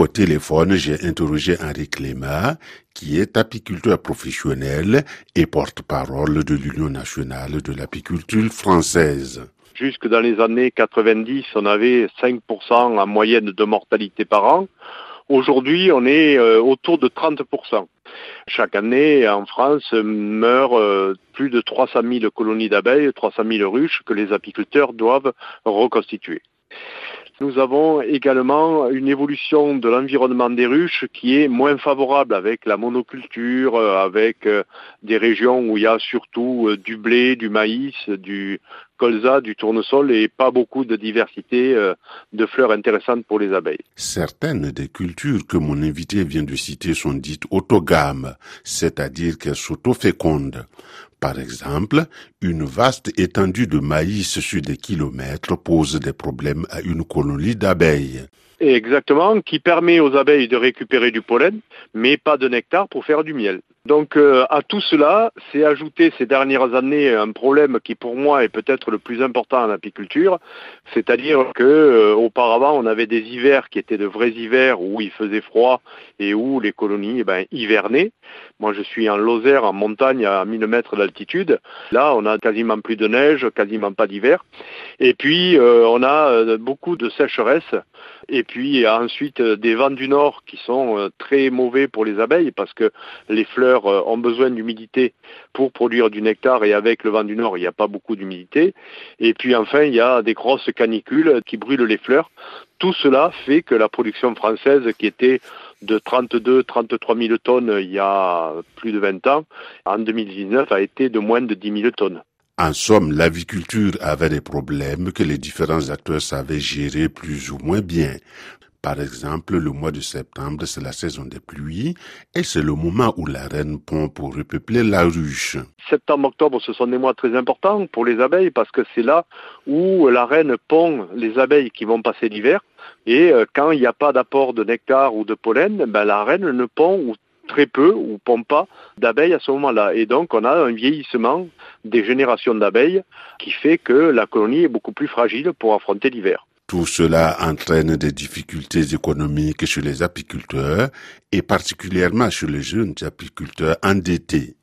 Au téléphone, j'ai interrogé Henri Clément, qui est apiculteur professionnel et porte-parole de l'Union nationale de l'apiculture française. Jusque dans les années 90, on avait 5% en moyenne de mortalité par an. Aujourd'hui, on est euh, autour de 30%. Chaque année, en France, meurent euh, plus de 300 000 colonies d'abeilles, 300 000 ruches que les apiculteurs doivent reconstituer. Nous avons également une évolution de l'environnement des ruches qui est moins favorable avec la monoculture, euh, avec euh, des régions où il y a surtout euh, du blé, du maïs, du colza, du tournesol et pas beaucoup de diversité de fleurs intéressantes pour les abeilles. Certaines des cultures que mon invité vient de citer sont dites autogames, c'est-à-dire qu'elles s'autofécondent. Par exemple, une vaste étendue de maïs sur des kilomètres pose des problèmes à une colonie d'abeilles. Exactement, qui permet aux abeilles de récupérer du pollen, mais pas de nectar pour faire du miel. Donc euh, à tout cela, c'est ajouté ces dernières années un problème qui pour moi est peut-être le plus important en apiculture, c'est-à-dire que euh, auparavant on avait des hivers qui étaient de vrais hivers où il faisait froid et où les colonies eh ben, hivernaient. Moi je suis en Lozère, en montagne à 1000 mètres d'altitude. Là on a quasiment plus de neige, quasiment pas d'hiver. Et puis euh, on a beaucoup de sécheresse et puis ensuite des vents du nord qui sont très mauvais pour les abeilles parce que les fleurs euh, ont besoin d'humidité pour produire du nectar et avec le vent du nord, il n'y a pas beaucoup d'humidité. Et puis enfin, il y a des grosses canicules qui brûlent les fleurs. Tout cela fait que la production française, qui était de 32-33 000 tonnes il y a plus de 20 ans, en 2019 a été de moins de 10 000 tonnes. En somme, l'aviculture avait des problèmes que les différents acteurs savaient gérer plus ou moins bien. Par exemple, le mois de septembre, c'est la saison des pluies et c'est le moment où la reine pond pour repeupler la ruche. Septembre-octobre, ce sont des mois très importants pour les abeilles parce que c'est là où la reine pond les abeilles qui vont passer l'hiver. Et euh, quand il n'y a pas d'apport de nectar ou de pollen, ben, la reine ne pond ou très peu ou pond pas d'abeilles à ce moment-là. Et donc on a un vieillissement des générations d'abeilles qui fait que la colonie est beaucoup plus fragile pour affronter l'hiver. Tout cela entraîne des difficultés économiques chez les apiculteurs et particulièrement chez les jeunes apiculteurs endettés.